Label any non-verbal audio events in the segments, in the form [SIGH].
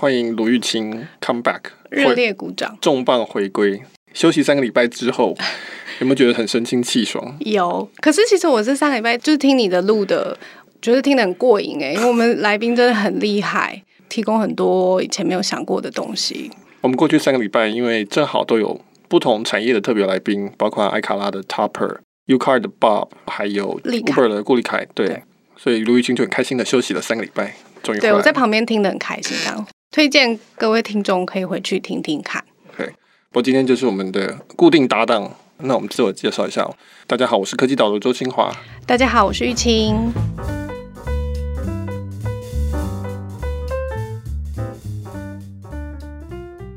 欢迎卢玉清 come back，热烈鼓掌，重磅回归。休息三个礼拜之后，[LAUGHS] 有没有觉得很神清气爽？有。可是其实我这三个礼拜就是听你的录的，觉得听得很过瘾哎，[LAUGHS] 因为我们来宾真的很厉害，提供很多以前没有想过的东西。我们过去三个礼拜，因为正好都有不同产业的特别来宾，包括艾卡拉的 Topper，UCAR 的 Bob，还有 Uber 的顾立凯，对，对所以卢玉清就很开心的休息了三个礼拜，终于。对，我在旁边听得很开心，这样。推荐各位听众可以回去听听看。对，不过今天就是我们的固定搭档，那我们自我介绍一下。大家好，我是科技导的周清华。大家好，我是玉清。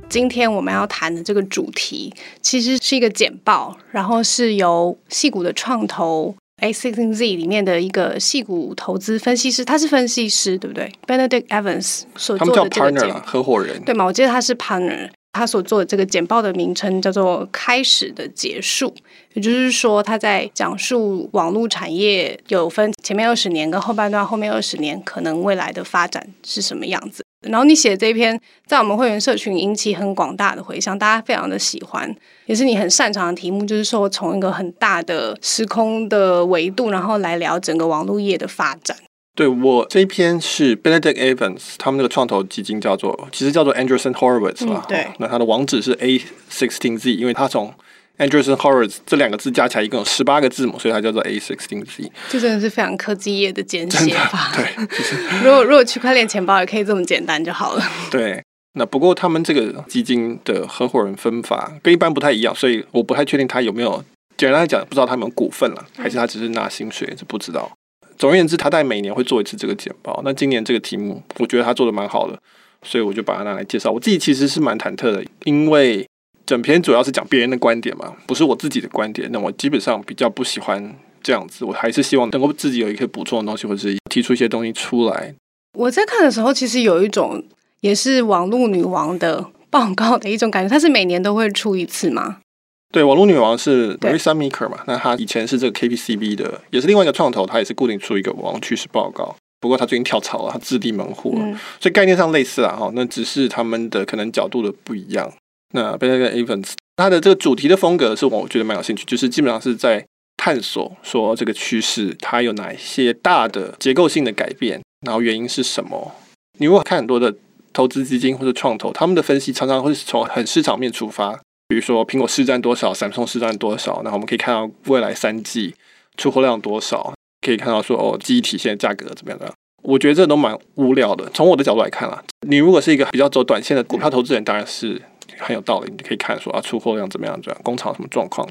今天我们要谈的这个主题，其实是一个简报，然后是由戏谷的创投。A16z 里面的一个戏股投资分析师，他是分析师，对不对？Benedict Evans 所做的这个简报，合伙人，对吗？我记得他是 partner，他所做的这个简报的名称叫做“开始的结束”，也就是说他在讲述网络产业有分前面二十年跟后半段，后面二十年可能未来的发展是什么样子。然后你写的这一篇在我们会员社群引起很广大的回响，大家非常的喜欢，也是你很擅长的题目，就是说从一个很大的时空的维度，然后来聊整个网络业的发展。对，我这一篇是 Benedict Evans 他们那个创投基金叫做，其实叫做 Andreessen Horowitz 吧、嗯。对，那它的网址是 A sixteen Z，因为它从 Andreessen Horowitz 这两个字加起来一共有十八个字母，所以它叫做 A16Z。这真的是非常科技业的简写法。[LAUGHS] 对，就是、如果如果区块链钱包也可以这么简单就好了。对，那不过他们这个基金的合伙人分法跟一般不太一样，所以我不太确定他有没有，简单来讲，不知道他有没有股份了，还是他只是拿薪水，这不知道。总而言之，他大概每年会做一次这个简报。那今年这个题目，我觉得他做的蛮好的，所以我就把它拿来介绍。我自己其实是蛮忐忑的，因为。整篇主要是讲别人的观点嘛，不是我自己的观点。那我基本上比较不喜欢这样子，我还是希望能够自己有一些补充的东西，或者是提出一些东西出来。我在看的时候，其实有一种也是网络女王的报告的一种感觉。它是每年都会出一次吗？对，网络女王是 Marissa Maker 嘛？那她以前是这个 KPCB 的，也是另外一个创投，她也是固定出一个网络趋势报告。不过她最近跳槽了，她自立门户了，嗯，所以概念上类似啊。哈，那只是他们的可能角度的不一样。那 Benedict Evans 他的这个主题的风格是我觉得蛮有兴趣，就是基本上是在探索说这个趋势它有哪一些大的结构性的改变，然后原因是什么？你如果看很多的投资基金或者创投，他们的分析常常会是从很市场面出发，比如说苹果市占多少，Samsung 市占多少，然后我们可以看到未来三季出货量多少，可以看到说哦，记忆体现在价格怎么样的？我觉得这都蛮无聊的。从我的角度来看啊，你如果是一个比较走短线的股票投资人，当然是。很有道理，你可以看说啊，出货量怎么样，这样工厂什么状况，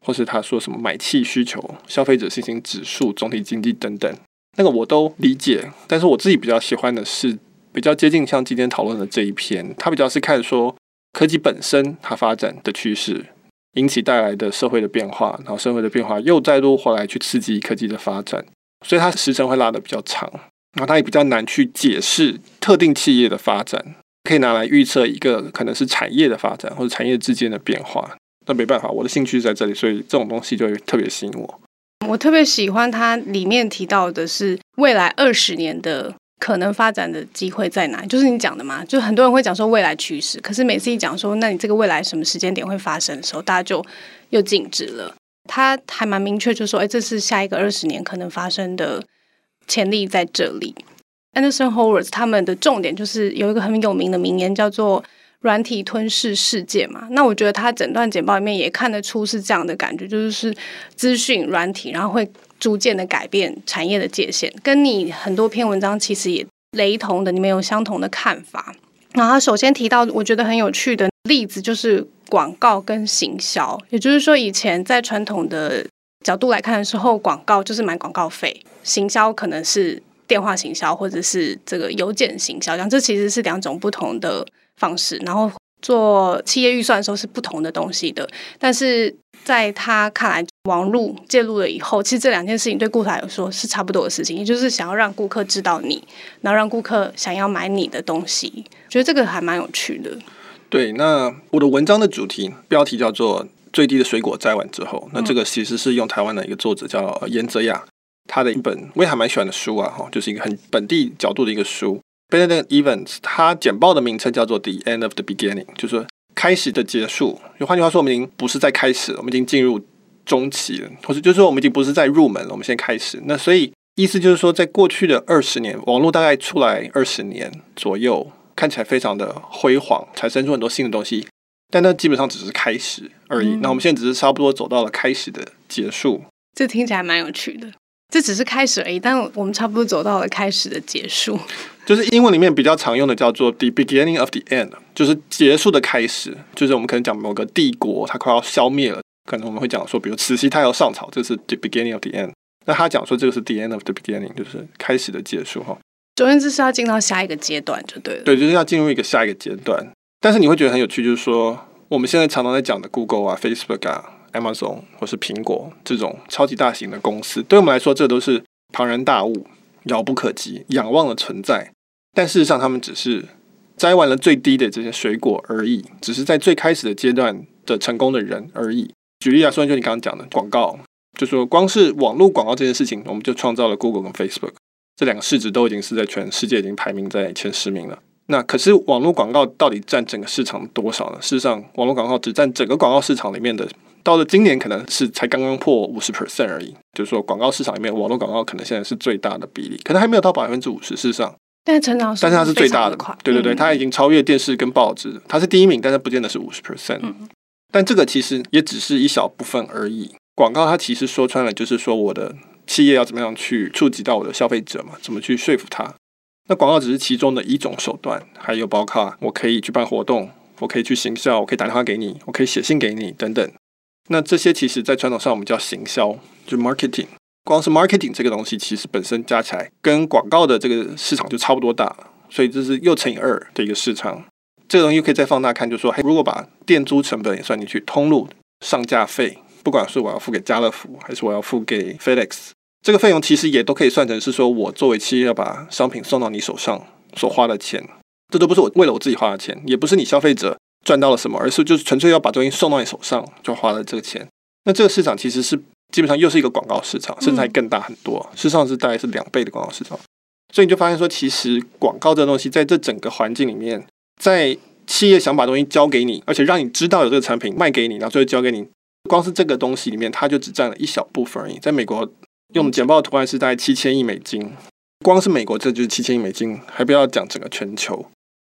或是他说什么买气需求、消费者信心指数、总体经济等等，那个我都理解。但是我自己比较喜欢的是比较接近像今天讨论的这一篇，它比较是看说科技本身它发展的趋势，引起带来的社会的变化，然后社会的变化又再度回来去刺激科技的发展，所以它时程会拉得比较长，然后它也比较难去解释特定企业的发展。可以拿来预测一个可能是产业的发展或者产业之间的变化，那没办法，我的兴趣在这里，所以这种东西就会特别吸引我。我特别喜欢它里面提到的是未来二十年的可能发展的机会在哪，就是你讲的嘛，就很多人会讲说未来趋势，可是每次一讲说那你这个未来什么时间点会发生的时候，大家就又静止了。他还蛮明确，就说哎，这是下一个二十年可能发生的潜力在这里。Anderson Horowitz 他们的重点就是有一个很有名的名言，叫做“软体吞噬世界”嘛。那我觉得他整段简报里面也看得出是这样的感觉，就是资讯软体，然后会逐渐的改变产业的界限，跟你很多篇文章其实也雷同的，你们有相同的看法。然后首先提到我觉得很有趣的例子，就是广告跟行销，也就是说以前在传统的角度来看的时候，广告就是买广告费，行销可能是。电话行销或者是这个邮件行销，这样这其实是两种不同的方式。然后做企业预算的时候是不同的东西的。但是在他看来，网络介入了以后，其实这两件事情对顾客来说是差不多的事情，也就是想要让顾客知道你，然后让顾客想要买你的东西。觉得这个还蛮有趣的。对，那我的文章的主题标题叫做《最低的水果摘完之后》，那这个其实是用台湾的一个作者叫严泽雅。他的一本我也还蛮喜欢的书啊，哈，就是一个很本地角度的一个书。Benedict Evans，他简报的名称叫做 The End of the Beginning，就是说开始的结束。就换句话说，我们已经不是在开始了，我们已经进入中期了，或者就是说我们已经不是在入门了，我们先开始。那所以意思就是说，在过去的二十年，网络大概出来二十年左右，看起来非常的辉煌，产生出很多新的东西，但那基本上只是开始而已。嗯、那我们现在只是差不多走到了开始的结束。这听起来蛮有趣的。这只是开始而已，但我们差不多走到了开始的结束。就是英文里面比较常用的叫做 the beginning of the end，就是结束的开始。就是我们可能讲某个帝国它快要消灭了，可能我们会讲说，比如慈禧太后上朝，这是 the beginning of the end。那他讲说这个是 the end of the beginning，就是开始的结束哈。总之是要进到下一个阶段就对了。对，就是要进入一个下一个阶段。但是你会觉得很有趣，就是说我们现在常常在讲的 Google 啊、Facebook 啊。Amazon 或是苹果这种超级大型的公司，对我们来说，这都是庞然大物，遥不可及，仰望的存在。但事实上，他们只是摘完了最低的这些水果而已，只是在最开始的阶段的成功的人而已。举例来说，就你刚刚讲的广告，就说光是网络广告这件事情，我们就创造了 Google 跟 Facebook 这两个市值都已经是在全世界已经排名在前十名了。那可是网络广告到底占整个市场多少呢？事实上，网络广告只占整个广告市场里面的。到了今年，可能是才刚刚破五十 percent 而已。就是说，广告市场里面，网络广告可能现在是最大的比例，可能还没有到百分之五十。事实上，但是成长，但是它是最大的。对对对，它已经超越电视跟报纸，它是第一名，但是不见得是五十 percent。但这个其实也只是一小部分而已。广告它其实说穿了，就是说我的企业要怎么样去触及到我的消费者嘛，怎么去说服他。那广告只是其中的一种手段，还有包括我可以去办活动，我可以去行销，我可以打电话给你，我可以写信给你等等。那这些其实，在传统上我们叫行销，就 marketing。光是 marketing 这个东西，其实本身加起来跟广告的这个市场就差不多大，所以这是又乘以二的一个市场。这个东西可以再放大看，就说，如果把店租成本也算进去，通路上架费，不管是我要付给家乐福，还是我要付给 FedEx，这个费用其实也都可以算成是说我作为企业要把商品送到你手上所花的钱。这都不是我为了我自己花的钱，也不是你消费者。赚到了什么？而是就是纯粹要把东西送到你手上，就花了这个钱。那这个市场其实是基本上又是一个广告市场，甚至还更大很多。事实上是大概是两倍的广告市场。所以你就发现说，其实广告这东西在这整个环境里面，在企业想把东西交给你，而且让你知道有这个产品卖给你，然后最后交给你，光是这个东西里面，它就只占了一小部分而已。在美国用简报的图案是大概七千亿美金，光是美国这就是七千亿美金，还不要讲整个全球，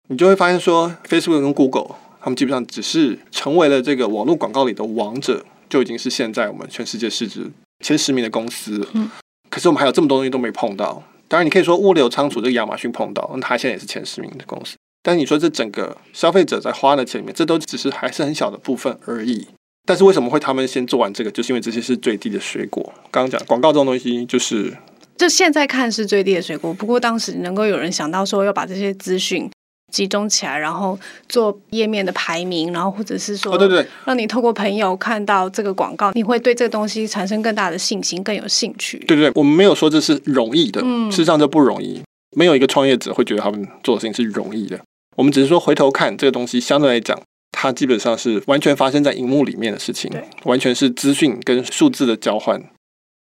你就会发现说，Facebook 跟 Google。他们基本上只是成为了这个网络广告里的王者，就已经是现在我们全世界市值前十名的公司。嗯，可是我们还有这么多东西都没碰到。当然，你可以说物流仓储这个亚马逊碰到，那它现在也是前十名的公司。但是你说这整个消费者在花的钱里面，这都只是还是很小的部分而已。但是为什么会他们先做完这个？就是因为这些是最低的水果。刚刚讲广告这种东西，就是就现在看是最低的水果。不过当时能够有人想到说要把这些资讯。集中起来，然后做页面的排名，然后或者是说，哦对对，让你透过朋友看到这个广告，你会对这个东西产生更大的信心，更有兴趣。对对，我们没有说这是容易的，嗯，事实上这不容易，没有一个创业者会觉得他们做的事情是容易的。我们只是说回头看这个东西，相对来讲，它基本上是完全发生在荧幕里面的事情，完全是资讯跟数字的交换。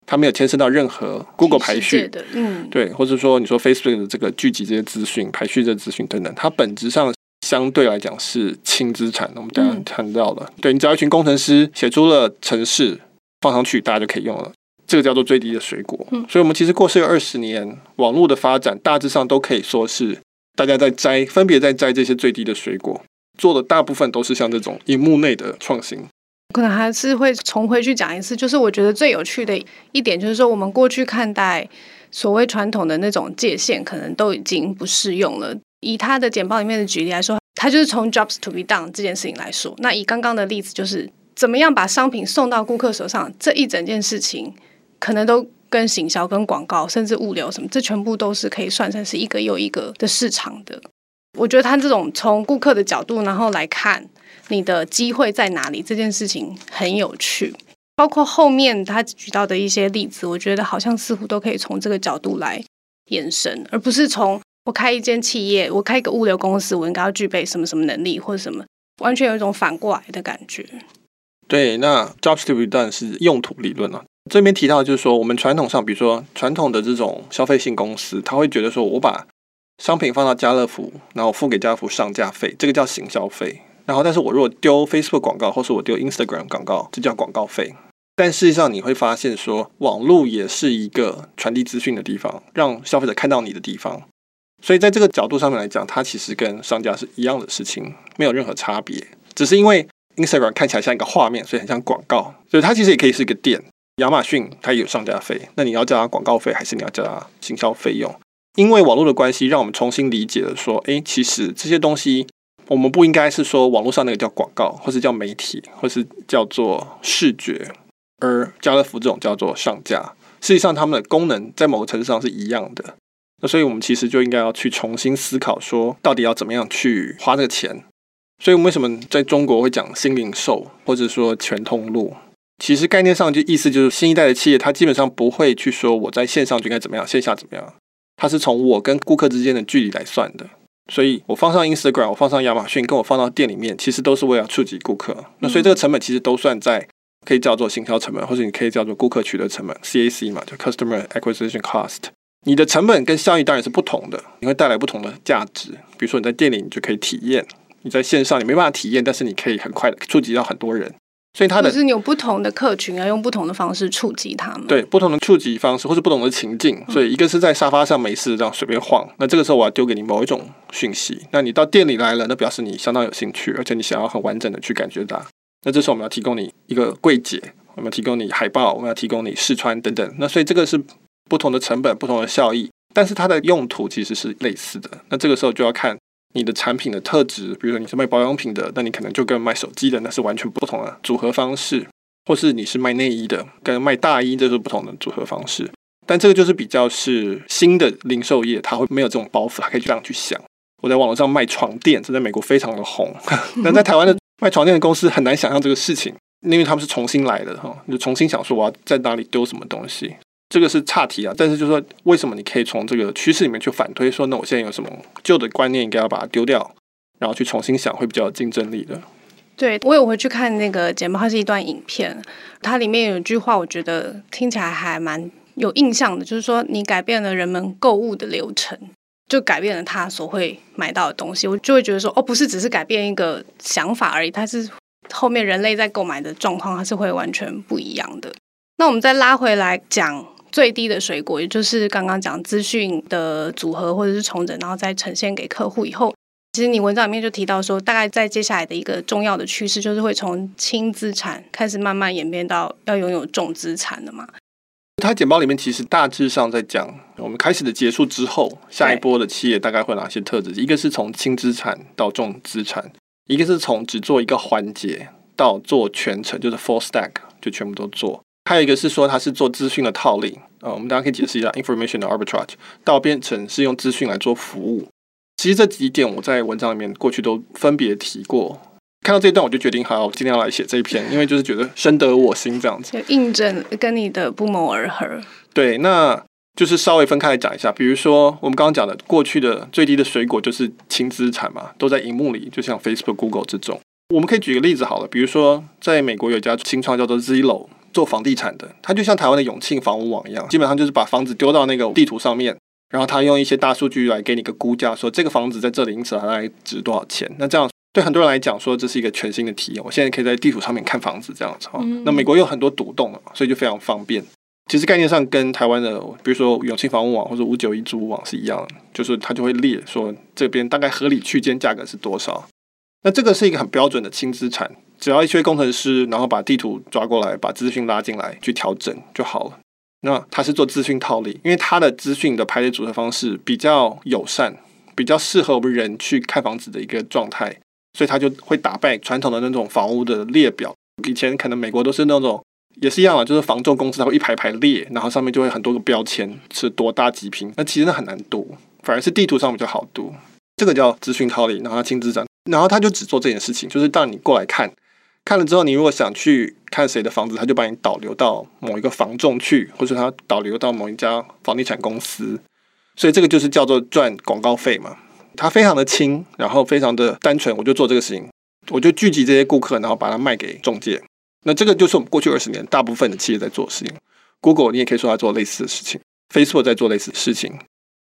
它没有牵涉到任何 Google 排序，嗯，对，或者说你说 Facebook 的这个聚集这些资讯、排序这资讯等等，它本质上相对来讲是轻资产。我们刚刚谈到了，嗯、对，你只要一群工程师写出了程式放上去，大家就可以用了，这个叫做最低的水果。嗯，所以我们其实过去二十年网络的发展，大致上都可以说是大家在摘，分别在摘这些最低的水果，做的大部分都是像这种荧幕内的创新。可能还是会重回去讲一次，就是我觉得最有趣的一点，就是说我们过去看待所谓传统的那种界限，可能都已经不适用了。以他的简报里面的举例来说，他就是从 jobs to be done 这件事情来说。那以刚刚的例子，就是怎么样把商品送到顾客手上，这一整件事情，可能都跟行销、跟广告，甚至物流什么，这全部都是可以算成是一个又一个的市场的。我觉得他这种从顾客的角度，然后来看。你的机会在哪里？这件事情很有趣，包括后面他举到的一些例子，我觉得好像似乎都可以从这个角度来延伸，而不是从我开一间企业，我开一个物流公司，我应该要具备什么什么能力或者什么，完全有一种反过来的感觉。对，那 jobs to be done 是用途理论啊。这边提到就是说，我们传统上，比如说传统的这种消费性公司，他会觉得说我把商品放到家乐福，然后付给家乐福上架费，这个叫行销费。然后，但是我如果丢 Facebook 广告，或是我丢 Instagram 广告，这叫广告费。但事实上，你会发现说，网络也是一个传递资讯的地方，让消费者看到你的地方。所以，在这个角度上面来讲，它其实跟商家是一样的事情，没有任何差别。只是因为 Instagram 看起来像一个画面，所以很像广告。所以它其实也可以是一个店。亚马逊它也有上架费，那你要叫它广告费，还是你要叫它行销费用？因为网络的关系，让我们重新理解了说，诶，其实这些东西。我们不应该是说网络上那个叫广告，或是叫媒体，或是叫做视觉，而家乐福这种叫做上架。事实上，它们的功能在某个程度上是一样的。那所以，我们其实就应该要去重新思考，说到底要怎么样去花这个钱。所以，我们为什么在中国会讲新零售，或者说全通路？其实概念上就意思就是，新一代的企业，它基本上不会去说我在线上就应该怎么样，线下怎么样，它是从我跟顾客之间的距离来算的。所以我放上 Instagram，我放上亚马逊，跟我放到店里面，其实都是为了触及顾客。那所以这个成本其实都算在，可以叫做行销成本，或者你可以叫做顾客取得成本 （CAC） 嘛，就 Customer Acquisition Cost。你的成本跟效益当然是不同的，你会带来不同的价值。比如说你在店里，你就可以体验；你在线上，你没办法体验，但是你可以很快的触及到很多人。所以它的，就是你有不同的客群，要用不同的方式触及他们。对，不同的触及方式，或是不同的情境。所以一个是在沙发上没事这样随便晃，那这个时候我要丢给你某一种讯息。那你到店里来了，那表示你相当有兴趣，而且你想要很完整的去感觉它。那这时候我们要提供你一个柜姐，我们要提供你海报，我们要提供你试穿等等。那所以这个是不同的成本，不同的效益，但是它的用途其实是类似的。那这个时候就要看。你的产品的特质，比如说你是卖保养品的，那你可能就跟卖手机的那是完全不同的组合方式，或是你是卖内衣的，跟卖大衣这是不同的组合方式。但这个就是比较是新的零售业，它会没有这种包袱，它可以这样去想。我在网络上卖床垫，这在美国非常的红，[LAUGHS] 但在台湾的卖床垫的公司很难想象这个事情，因为他们是重新来的哈，就重新想说我要在哪里丢什么东西。这个是岔题啊，但是就是说，为什么你可以从这个趋势里面去反推说，那我现在有什么旧的观念应该要把它丢掉，然后去重新想，会比较有竞争力的。对，我有回去看那个节目，它是一段影片，它里面有一句话，我觉得听起来还蛮有印象的，就是说你改变了人们购物的流程，就改变了他所会买到的东西，我就会觉得说，哦，不是只是改变一个想法而已，它是后面人类在购买的状况，它是会完全不一样的。那我们再拉回来讲。最低的水果，也就是刚刚讲资讯的组合或者是重整，然后再呈现给客户以后，其实你文章里面就提到说，大概在接下来的一个重要的趋势，就是会从轻资产开始慢慢演变到要拥有重资产的嘛。它简报里面其实大致上在讲，我们开始的结束之后，下一波的企业大概会哪些特质？一个是从轻资产到重资产，一个是从只做一个环节到做全程，就是 full stack 就全部都做。还有一个是说，它是做资讯的套利啊，我们大家可以解释一下 information 的 arbitrage，到变成是用资讯来做服务。其实这几点我在文章里面过去都分别提过。看到这一段，我就决定好，我今天要来写这一篇，因为就是觉得深得我心这样子。就印证跟你的不谋而合。对，那就是稍微分开来讲一下。比如说我们刚刚讲的，过去的最低的水果就是轻资产嘛，都在荧幕里，就像 Facebook、Google 这种。我们可以举个例子好了，比如说在美国有一家新创叫做 Zillow。做房地产的，它就像台湾的永庆房屋网一样，基本上就是把房子丢到那个地图上面，然后他用一些大数据来给你个估价，说这个房子在这里因此它来值多少钱。那这样对很多人来讲，说这是一个全新的体验。我现在可以在地图上面看房子，这样子哈。那美国有很多独栋嘛，所以就非常方便。其实概念上跟台湾的，比如说永庆房屋网或者五九一租屋网是一样的，就是它就会列说这边大概合理区间价格是多少。那这个是一个很标准的轻资产。只要一些工程师，然后把地图抓过来，把资讯拉进来去调整就好了。那他是做资讯套利，因为他的资讯的排列组合方式比较友善，比较适合我们人去看房子的一个状态，所以他就会打败传统的那种房屋的列表。以前可能美国都是那种也是一样啊，就是房仲公司它会一排排列，然后上面就会很多个标签，是多大几平。那其实那很难读，反而是地图上比较好读。这个叫资讯套利，然后它轻资产，然后他就只做这件事情，就是当你过来看。看了之后，你如果想去看谁的房子，他就把你导流到某一个房仲去，或者他导流到某一家房地产公司，所以这个就是叫做赚广告费嘛。它非常的轻，然后非常的单纯，我就做这个事情，我就聚集这些顾客，然后把它卖给中介。那这个就是我们过去二十年大部分的企业在做的事情。Google 你也可以说他做类似的事情，Facebook 在做类似的事情。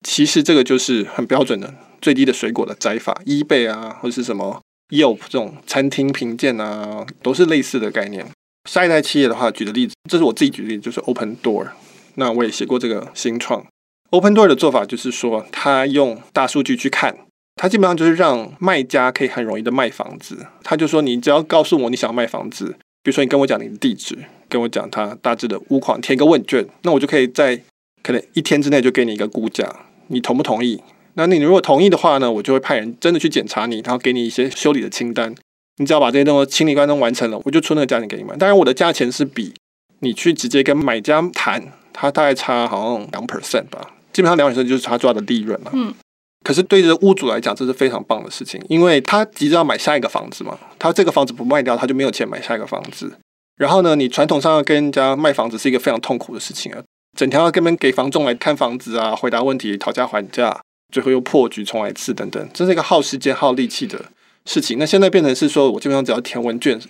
其实这个就是很标准的最低的水果的摘法，eBay 啊，或者是什么 Yelp 这种餐厅评鉴啊，都是类似的概念。下一代企业的话，举的例子，这是我自己举的例子，就是 Open Door。那我也写过这个新创 Open Door 的做法，就是说他用大数据去看，他基本上就是让卖家可以很容易的卖房子。他就说，你只要告诉我你想要卖房子，比如说你跟我讲你的地址，跟我讲他大致的屋况，填个问卷，那我就可以在可能一天之内就给你一个估价，你同不同意？那你如果同意的话呢，我就会派人真的去检查你，然后给你一些修理的清单。你只要把这些东西清理关都完成了，我就出那个价钱给你们。当然，我的价钱是比你去直接跟买家谈。它大概差好像两 percent 吧，基本上两 percent 就是他抓的利润了。嗯，可是对着屋主来讲，这是非常棒的事情，因为他急着要买下一个房子嘛，他这个房子不卖掉，他就没有钱买下一个房子。然后呢，你传统上要跟人家卖房子是一个非常痛苦的事情啊，整天要跟人给房仲来看房子啊，回答问题、讨价还价，最后又破局重来一次等等，这是一个耗时间、耗力气的事情。那现在变成是说，我基本上只要填问卷，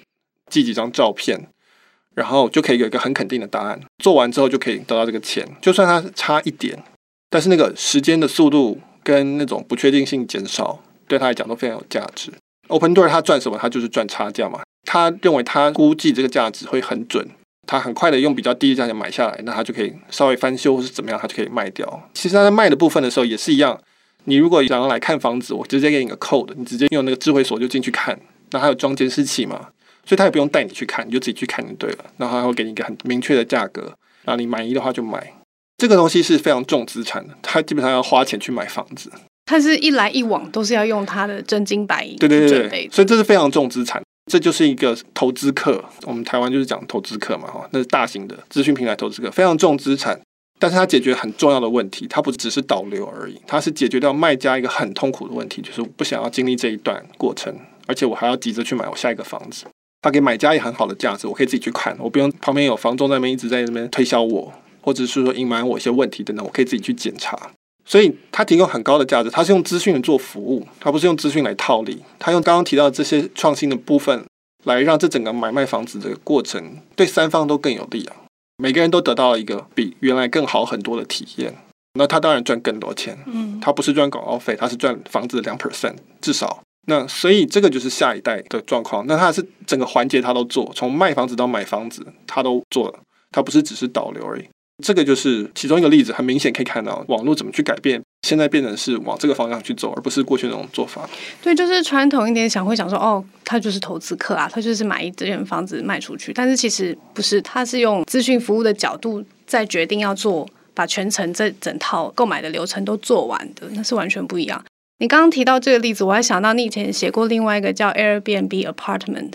寄几张照片。然后就可以有一个很肯定的答案，做完之后就可以得到这个钱，就算它差一点，但是那个时间的速度跟那种不确定性减少，对他来讲都非常有价值。Open Door 他赚什么？他就是赚差价嘛。他认为他估计这个价值会很准，他很快的用比较低的价钱买下来，那他就可以稍微翻修或是怎么样，他就可以卖掉。其实他在卖的部分的时候也是一样，你如果想要来看房子，我直接给你个 code，你直接用那个智慧锁就进去看，那还有装监视器嘛。所以他也不用带你去看，你就自己去看就对了。然后他会给你一个很明确的价格，然后你满意的话就买。这个东西是非常重资产的，他基本上要花钱去买房子。他是一来一往都是要用他的真金白银。对对对对，所以这是非常重资产。这就是一个投资客，我们台湾就是讲投资客嘛，哈，那是大型的资讯平台投资客，非常重资产。但是它解决很重要的问题，它不只是导流而已，它是解决掉卖家一个很痛苦的问题，就是我不想要经历这一段过程，而且我还要急着去买我下一个房子。它给买家也很好的价值，我可以自己去看，我不用旁边有房仲在那边一直在那边推销我，或者是说隐瞒我一些问题等等，我可以自己去检查。所以他提供很高的价值，他是用资讯做服务，他不是用资讯来套利。他用刚刚提到的这些创新的部分，来让这整个买卖房子的过程对三方都更有利啊，每个人都得到了一个比原来更好很多的体验。那他当然赚更多钱，嗯，他不是赚广告费，他是赚房子的两 percent 至少。那所以这个就是下一代的状况。那他是整个环节他都做，从卖房子到买房子他都做了，他不是只是导流而已。这个就是其中一个例子，很明显可以看到网络怎么去改变，现在变成是往这个方向去走，而不是过去那种做法。对，就是传统一点想会想说，哦，他就是投资客啊，他就是买一间房子卖出去。但是其实不是，他是用资讯服务的角度在决定要做，把全程这整套购买的流程都做完的，那是完全不一样。你刚刚提到这个例子，我还想到你以前写过另外一个叫 Airbnb Apartment，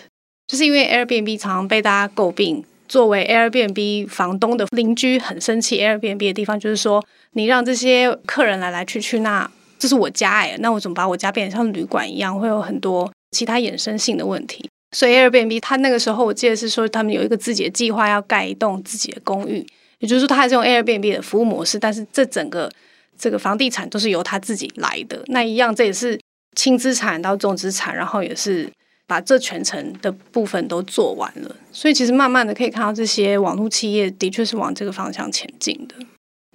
就是因为 Airbnb 常常被大家诟病，作为 Airbnb 房东的邻居很生气。Airbnb 的地方就是说，你让这些客人来来去去，那这是我家哎，那我怎么把我家变成像旅馆一样，会有很多其他衍生性的问题。所以 Airbnb 他那个时候我记得是说，他们有一个自己的计划，要盖一栋自己的公寓，也就是说，他还是用 Airbnb 的服务模式，但是这整个。这个房地产都是由他自己来的，那一样，这也是轻资产到重资产，然后也是把这全程的部分都做完了。所以其实慢慢的可以看到，这些网络企业的确是往这个方向前进的。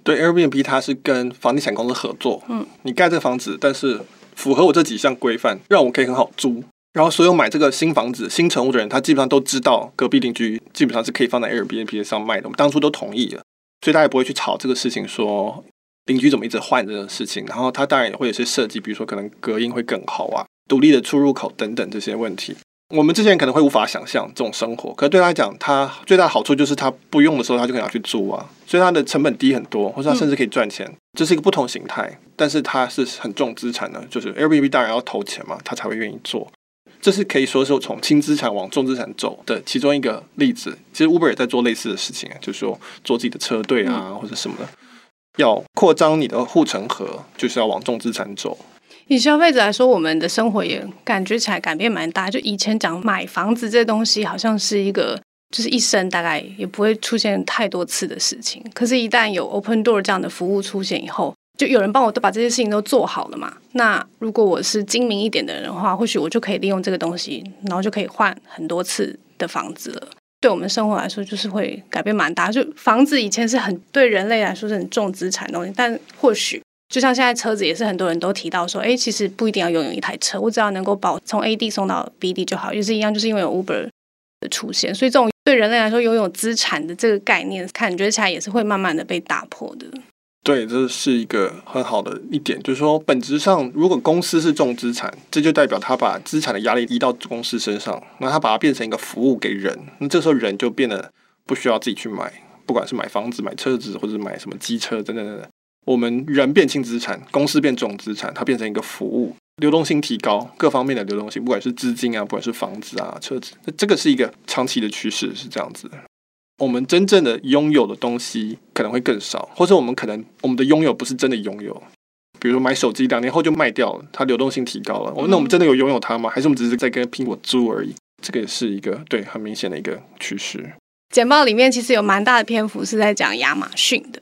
对，Airbnb 它是跟房地产公司合作，嗯，你盖这个房子，但是符合我这几项规范，让我可以很好租。然后所有买这个新房子、新成屋的人，他基本上都知道隔壁邻居基本上是可以放在 Airbnb 上卖的，我们当初都同意了，所以大家也不会去吵这个事情说。邻居怎么一直换这种事情？然后他当然也会有些设计，比如说可能隔音会更好啊，独立的出入口等等这些问题。我们之前可能会无法想象这种生活，可是对他来讲，他最大的好处就是他不用的时候他就可以拿去租啊，所以他的成本低很多，或者他甚至可以赚钱。嗯、这是一个不同形态，但是他是很重资产的，就是 Airbnb 当然要投钱嘛，他才会愿意做。这是可以说是从轻资产往重资产走的其中一个例子。其实 Uber 也在做类似的事情，就是说做自己的车队啊，嗯、或者什么的。要扩张你的护城河，就是要往重资产走。以消费者来说，我们的生活也感觉起来改变蛮大。就以前讲买房子这东西，好像是一个就是一生大概也不会出现太多次的事情。可是，一旦有 Open Door 这样的服务出现以后，就有人帮我都把这些事情都做好了嘛。那如果我是精明一点的人的话，或许我就可以利用这个东西，然后就可以换很多次的房子了。对我们生活来说，就是会改变蛮大。就房子以前是很对人类来说是很重资产的东西，但或许就像现在车子也是很多人都提到说，哎，其实不一定要拥有一台车，我只要能够保从 A 地送到 B 地就好，也是一样，就是因为有 Uber 的出现，所以这种对人类来说拥有资产的这个概念，感觉起来也是会慢慢的被打破的。对，这是一个很好的一点，就是说，本质上，如果公司是重资产，这就代表他把资产的压力移到公司身上，那他把它变成一个服务给人，那这时候人就变得不需要自己去买，不管是买房子、买车子，或者买什么机车等等等等。我们人变轻资产，公司变重资产，它变成一个服务，流动性提高，各方面的流动性，不管是资金啊，不管是房子啊、车子，那这个是一个长期的趋势，是这样子。我们真正的拥有的东西可能会更少，或者我们可能我们的拥有不是真的拥有。比如说买手机，两年后就卖掉了，它流动性提高了。哦，那我们真的有拥有它吗？还是我们只是在跟苹果租而已？这个也是一个对很明显的一个趋势。简报里面其实有蛮大的篇幅是在讲亚马逊的，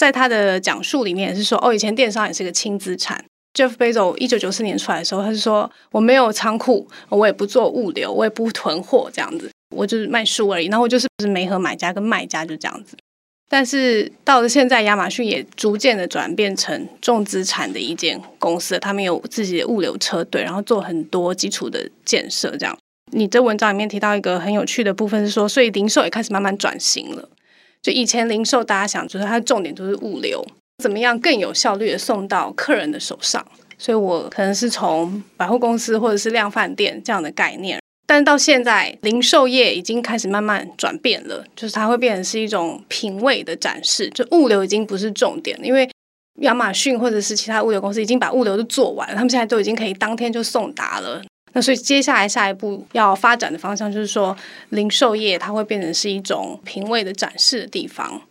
在他的讲述里面也是说，哦，以前电商也是个轻资产。Jeff Bezos 一九九四年出来的时候，他是说我没有仓库，我也不做物流，我也不囤货这样子。我就是卖书而已，然后我就是不是媒合买家跟卖家就这样子。但是到了现在，亚马逊也逐渐的转变成重资产的一间公司，他们有自己的物流车队，然后做很多基础的建设。这样，你这文章里面提到一个很有趣的部分是说，所以零售也开始慢慢转型了。就以前零售大家想，就是它的重点就是物流，怎么样更有效率的送到客人的手上。所以我可能是从百货公司或者是量贩店这样的概念。但到现在，零售业已经开始慢慢转变了，就是它会变成是一种品味的展示，就物流已经不是重点了，因为亚马逊或者是其他物流公司已经把物流都做完了，他们现在都已经可以当天就送达了。那所以接下来下一步要发展的方向就是说，零售业它会变成是一种品味的展示的地方。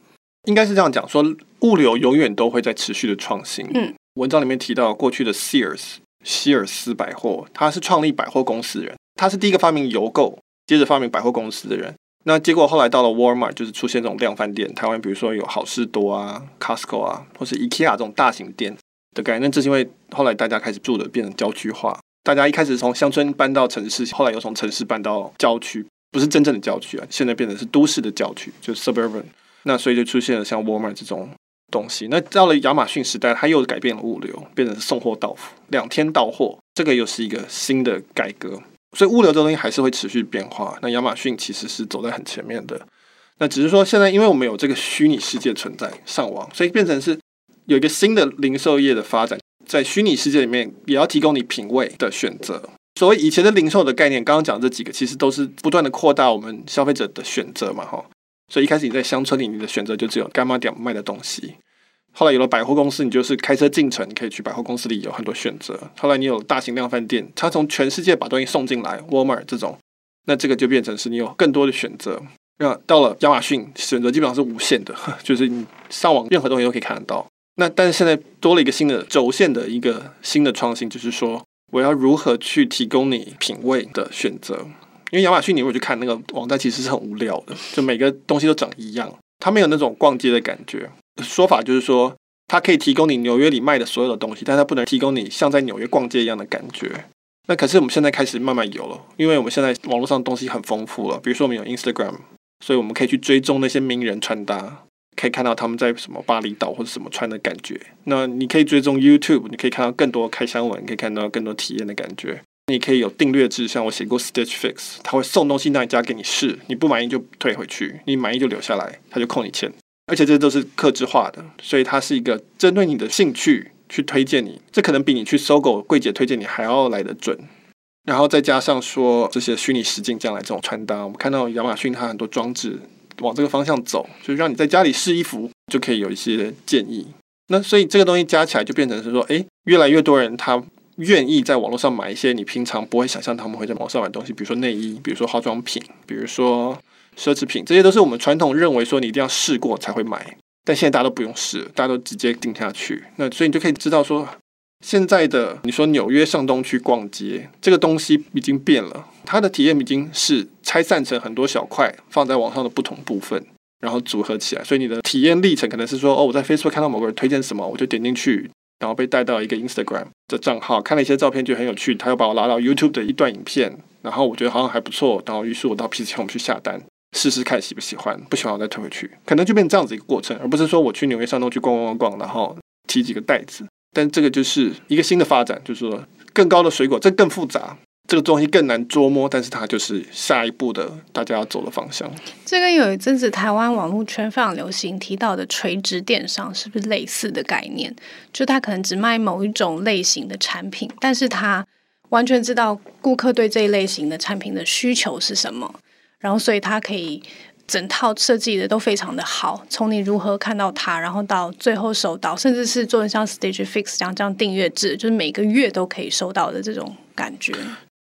应该是这样讲，说物流永远都会在持续的创新。嗯，文章里面提到过去的 Sears 希尔斯百货，他是创立百货公司的人。他是第一个发明邮购，接着发明百货公司的人。那结果后来到了 Walmart，就是出现这种量贩店。台湾比如说有好事多啊、Costco 啊，或是 IKEA 这种大型店的概念。那这是因为后来大家开始住的变成郊区化，大家一开始从乡村搬到城市，后来又从城市搬到郊区，不是真正的郊区啊，现在变成是都市的郊区，就是 suburban。那所以就出现了像 Walmart 这种东西。那到了亚马逊时代，它又改变了物流，变成送货到府，两天到货，这个又是一个新的改革。所以物流这东西还是会持续变化。那亚马逊其实是走在很前面的。那只是说现在，因为我们有这个虚拟世界存在，上网，所以变成是有一个新的零售业的发展，在虚拟世界里面也要提供你品味的选择。所谓以前的零售的概念，刚刚讲这几个，其实都是不断的扩大我们消费者的选择嘛，哈。所以一开始你在乡村里，你的选择就只有干妈店卖的东西。后来有了百货公司，你就是开车进城，你可以去百货公司里有很多选择。后来你有大型量贩店，它从全世界把东西送进来，Walmart 这种，那这个就变成是你有更多的选择。那到了亚马逊，选择基本上是无限的，[LAUGHS] 就是你上网任何东西都可以看得到。那但是现在多了一个新的轴线的一个新的创新，就是说我要如何去提供你品味的选择。因为亚马逊你如果去看那个网站，其实是很无聊的，就每个东西都长一样，它没有那种逛街的感觉。说法就是说，它可以提供你纽约里卖的所有的东西，但它不能提供你像在纽约逛街一样的感觉。那可是我们现在开始慢慢有了，因为我们现在网络上东西很丰富了。比如说我们有 Instagram，所以我们可以去追踪那些名人穿搭，可以看到他们在什么巴厘岛或者什么穿的感觉。那你可以追踪 YouTube，你可以看到更多开箱文，可以看到更多体验的感觉。你可以有订阅制，像我写过 Stitch Fix，他会送东西到你家给你试，你不满意就退回去，你满意就留下来，他就扣你钱。而且这都是客制化的，所以它是一个针对你的兴趣去推荐你，这可能比你去搜狗柜姐推荐你还要来得准。然后再加上说这些虚拟实境将来这种穿搭，我们看到亚马逊它很多装置往这个方向走，就是让你在家里试衣服就可以有一些建议。那所以这个东西加起来就变成是说，诶，越来越多人他愿意在网络上买一些你平常不会想象他们会在网上买东西，比如说内衣，比如说化妆品，比如说。奢侈品，这些都是我们传统认为说你一定要试过才会买，但现在大家都不用试，大家都直接定下去。那所以你就可以知道说，现在的你说纽约上东区逛街这个东西已经变了，它的体验已经是拆散成很多小块，放在网上的不同部分，然后组合起来。所以你的体验历程可能是说，哦，我在 Facebook 看到某个人推荐什么，我就点进去，然后被带到一个 Instagram 的账号，看了一些照片就很有趣，他又把我拉到 YouTube 的一段影片，然后我觉得好像还不错，然后于是我到 PC Home 去下单。试试看喜不喜欢，不喜欢我再退回去，可能就变成这样子一个过程，而不是说我去纽约上东区逛逛逛逛，然后提几个袋子。但这个就是一个新的发展，就是说更高的水果，这更复杂。这个东西更难捉摸，但是它就是下一步的大家要走的方向。这跟有一阵子台湾网络圈非常流行提到的垂直电商是不是类似的概念？就他可能只卖某一种类型的产品，但是他完全知道顾客对这一类型的产品的需求是什么，然后所以他可以整套设计的都非常的好，从你如何看到它，然后到最后收到，甚至是做成像 Stitch Fix 这样这样订阅制，就是每个月都可以收到的这种感觉。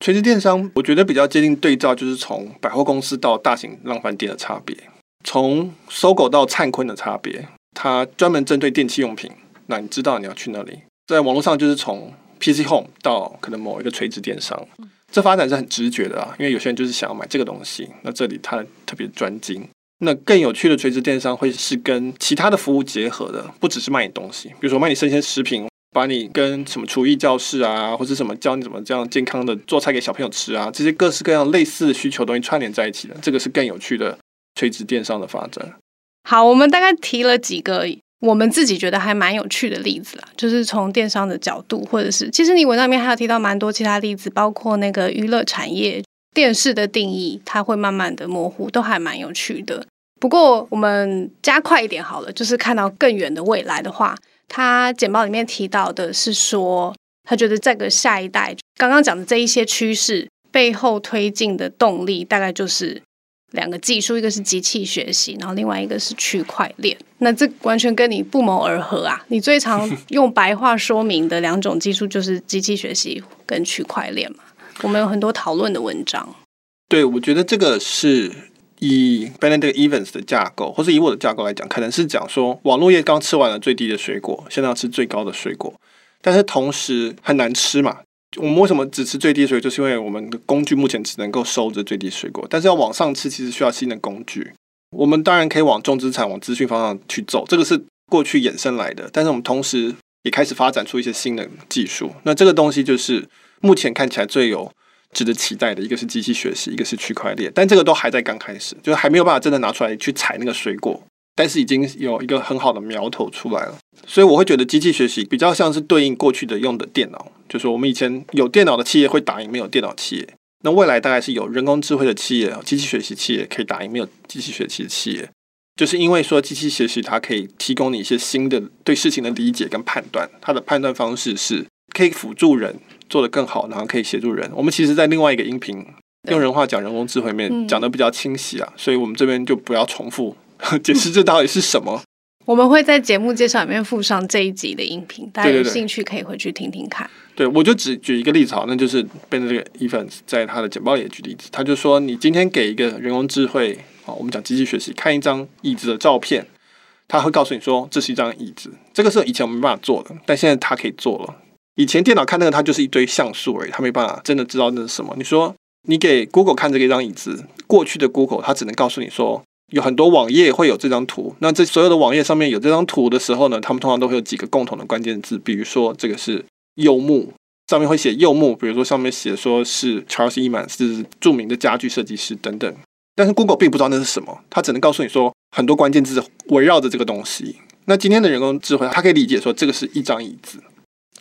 垂直电商，我觉得比较接近对照，就是从百货公司到大型量贩店的差别，从搜狗到灿坤的差别。它专门针对电器用品，那你知道你要去那里。在网络上，就是从 PC Home 到可能某一个垂直电商，这发展是很直觉的啊，因为有些人就是想要买这个东西，那这里它特别专精。那更有趣的垂直电商会是跟其他的服务结合的，不只是卖你东西，比如说卖你生鲜食品。把你跟什么厨艺教室啊，或者什么教你怎么这样健康的做菜给小朋友吃啊，这些各式各样类似的需求东西串联在一起的，这个是更有趣的垂直电商的发展。好，我们大概提了几个我们自己觉得还蛮有趣的例子啦，就是从电商的角度，或者是其实你文章里面还有提到蛮多其他例子，包括那个娱乐产业电视的定义，它会慢慢的模糊，都还蛮有趣的。不过我们加快一点好了，就是看到更远的未来的话。他简报里面提到的是说，他觉得这个下一代刚刚讲的这一些趋势背后推进的动力，大概就是两个技术，一个是机器学习，然后另外一个是区块链。那这完全跟你不谋而合啊！你最常用白话说明的两种技术就是机器学习跟区块链嘛。我们有很多讨论的文章。对，我觉得这个是。以 Benedict Evans 的架构，或是以我的架构来讲，可能是讲说，网络业刚吃完了最低的水果，现在要吃最高的水果，但是同时很难吃嘛。我们为什么只吃最低水果？就是因为我们的工具目前只能够收着最低水果，但是要往上吃，其实需要新的工具。我们当然可以往重资产、往资讯方向去走，这个是过去衍生来的。但是我们同时也开始发展出一些新的技术，那这个东西就是目前看起来最有。值得期待的一个是机器学习，一个是区块链，但这个都还在刚开始，就是还没有办法真的拿出来去采那个水果，但是已经有一个很好的苗头出来了。所以我会觉得机器学习比较像是对应过去的用的电脑，就是我们以前有电脑的企业会打赢没有电脑企业，那未来大概是有人工智慧的企业、机器学习企业可以打赢没有机器学习的企业，就是因为说机器学习它可以提供你一些新的对事情的理解跟判断，它的判断方式是可以辅助人。做得更好，然后可以协助人。我们其实，在另外一个音频用人话讲人工智慧面讲得比较清晰啊，所以我们这边就不要重复 [LAUGHS] 解释这到底是什么。我们会在节目介绍里面附上这一集的音频，大家有兴趣可以回去听听看。对，我就只举一个例子好，那就是 Benedict Evans 在他的简报里也举例子，他就说，你今天给一个人工智慧啊，我们讲机器学习，看一张椅子的照片，他会告诉你说，这是一张椅子。这个是以前我们没办法做的，但现在他可以做了。以前电脑看那个，它就是一堆像素而已，它没办法真的知道那是什么。你说你给 Google 看这个一张椅子，过去的 Google 它只能告诉你说有很多网页会有这张图。那这所有的网页上面有这张图的时候呢，他们通常都会有几个共同的关键字，比如说这个是柚木，上面会写柚木，比如说上面写说是 Charles Eames 是著名的家具设计师等等。但是 Google 并不知道那是什么，它只能告诉你说很多关键字围绕着这个东西。那今天的人工智慧，它可以理解说这个是一张椅子。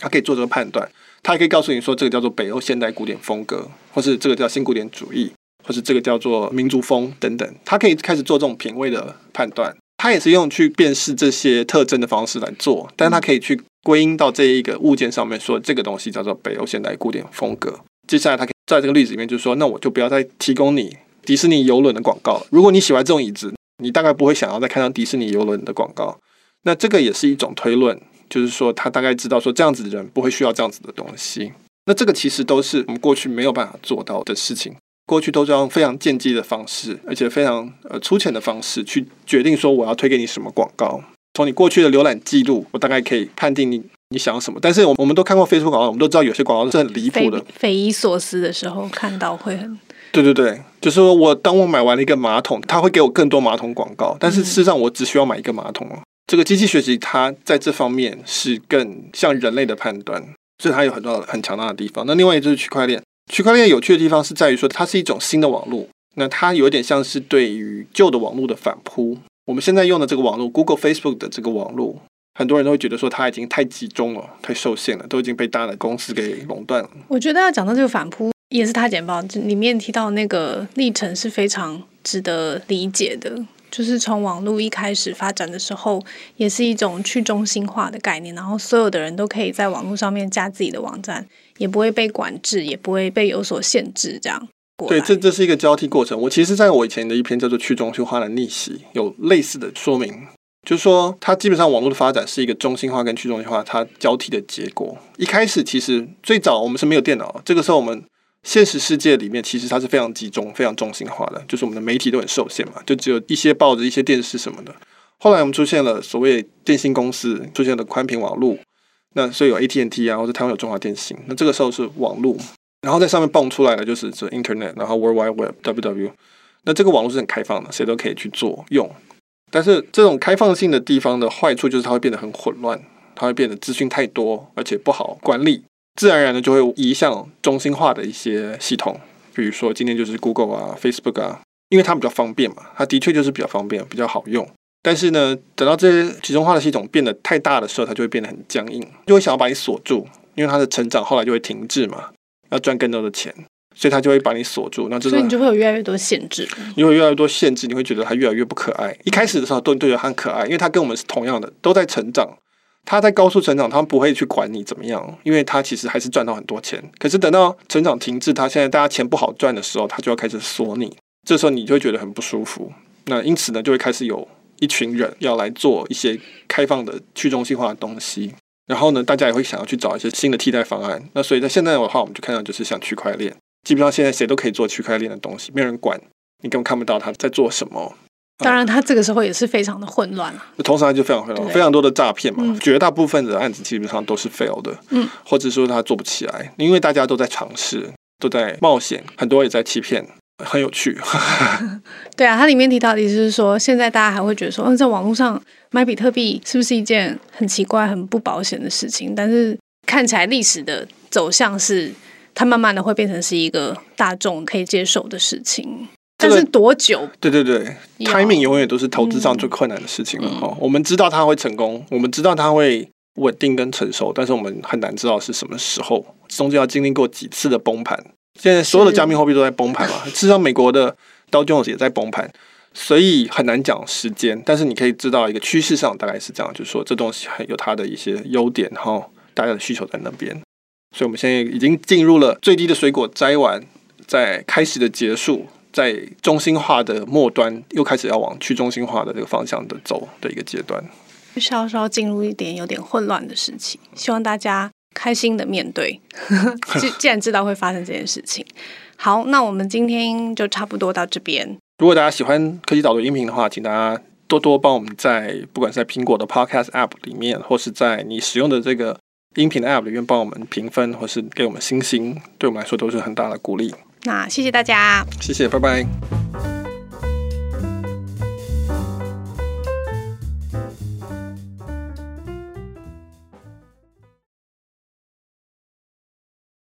它可以做这个判断，它还可以告诉你说这个叫做北欧现代古典风格，或是这个叫新古典主义，或是这个叫做民族风等等。他可以开始做这种品味的判断。他也是用去辨识这些特征的方式来做，但是他可以去归因到这一个物件上面，说这个东西叫做北欧现代古典风格。接下来，他可以在这个例子里面就说，那我就不要再提供你迪士尼游轮的广告了。如果你喜欢这种椅子，你大概不会想要再看到迪士尼游轮的广告。那这个也是一种推论。就是说，他大概知道说这样子的人不会需要这样子的东西。那这个其实都是我们过去没有办法做到的事情。过去都是用非常间接的方式，而且非常呃粗浅的方式去决定说我要推给你什么广告。从你过去的浏览记录，我大概可以判定你你想要什么。但是我我们都看过 Facebook 广告，我们都知道有些广告是很离谱的，匪夷所思的时候看到会很。对对对，就是说我当我买完了一个马桶，他会给我更多马桶广告，但是事实上我只需要买一个马桶。这个机器学习，它在这方面是更像人类的判断，所以它有很多很强大的地方。那另外一是区块链，区块链有趣的地方是在于说，它是一种新的网络，那它有点像是对于旧的网络的反扑。我们现在用的这个网络，Google、Facebook 的这个网络，很多人都会觉得说它已经太集中了，太受限了，都已经被大的公司给垄断了。我觉得要讲到这个反扑，也是他简报里面提到那个历程是非常值得理解的。就是从网络一开始发展的时候，也是一种去中心化的概念，然后所有的人都可以在网络上面架自己的网站，也不会被管制，也不会被有所限制，这样。对，这这是一个交替过程。我其实在我以前的一篇叫做《去中心化的逆袭》有类似的说明，就是说它基本上网络的发展是一个中心化跟去中心化它交替的结果。一开始其实最早我们是没有电脑，这个时候我们。现实世界里面，其实它是非常集中、非常中心化的，就是我们的媒体都很受限嘛，就只有一些报纸、一些电视什么的。后来我们出现了所谓电信公司，出现了宽频网络，那所以有 AT&T 啊，或者台湾有中华电信，那这个时候是网络，然后在上面蹦出来的就是这 Internet，然后 World Wide Web（WW）。那这个网络是很开放的，谁都可以去做用。但是这种开放性的地方的坏处就是它会变得很混乱，它会变得资讯太多，而且不好管理。自然而然的就会移向中心化的一些系统，比如说今天就是 Google 啊、Facebook 啊，因为它比较方便嘛，它的确就是比较方便、比较好用。但是呢，等到这些集中化的系统变得太大的时候，它就会变得很僵硬，就会想要把你锁住，因为它的成长后来就会停滞嘛，要赚更多的钱，所以它就会把你锁住。那这个，所以你就会有越来越多限制，你会越来越多限制，你会觉得它越来越不可爱。一开始的时候都觉得它很可爱，因为它跟我们是同样的，都在成长。它在高速成长，他们不会去管你怎么样，因为它其实还是赚到很多钱。可是等到成长停滞，它现在大家钱不好赚的时候，它就要开始锁你。这时候你就会觉得很不舒服。那因此呢，就会开始有一群人要来做一些开放的去中心化的东西。然后呢，大家也会想要去找一些新的替代方案。那所以在现在的话，我们就看到就是像区块链，基本上现在谁都可以做区块链的东西，没有人管你，根本看不到他在做什么。当然，他这个时候也是非常的混乱了。同时，他就非常混乱，非常多的诈骗嘛。嗯、绝大部分的案子基本上都是 fail 的，嗯，或者说他做不起来，因为大家都在尝试，都在冒险，很多也在欺骗，很有趣。[LAUGHS] 对啊，它里面提到的意思是说，现在大家还会觉得说，嗯，在网络上买比特币是不是一件很奇怪、很不保险的事情？但是看起来历史的走向是，它慢慢的会变成是一个大众可以接受的事情。但是多久？对对对，timing 永远都是投资上最困难的事情了哈。嗯、我们知道它会成功，我们知道它会稳定跟成熟，但是我们很难知道是什么时候，中间要经历过几次的崩盘。现在所有的加密货币都在崩盘嘛，是 [LAUGHS] 事实上美国的 Dow Jones 也在崩盘，所以很难讲时间。但是你可以知道一个趋势上大概是这样，就是说这东西还有它的一些优点然后，大家的需求在那边。所以我们现在已经进入了最低的水果摘完，在开始的结束。在中心化的末端，又开始要往去中心化的这个方向的走的一个阶段，稍稍进入一点有点混乱的时期，希望大家开心的面对。[LAUGHS] 既既然知道会发生这件事情，好，那我们今天就差不多到这边。如果大家喜欢科技岛读音频的话，请大家多多帮我们在不管是在苹果的 Podcast App 里面，或是在你使用的这个音频的 App 里面帮我们评分，或是给我们星星，对我们来说都是很大的鼓励。那谢谢大家，谢谢，拜拜。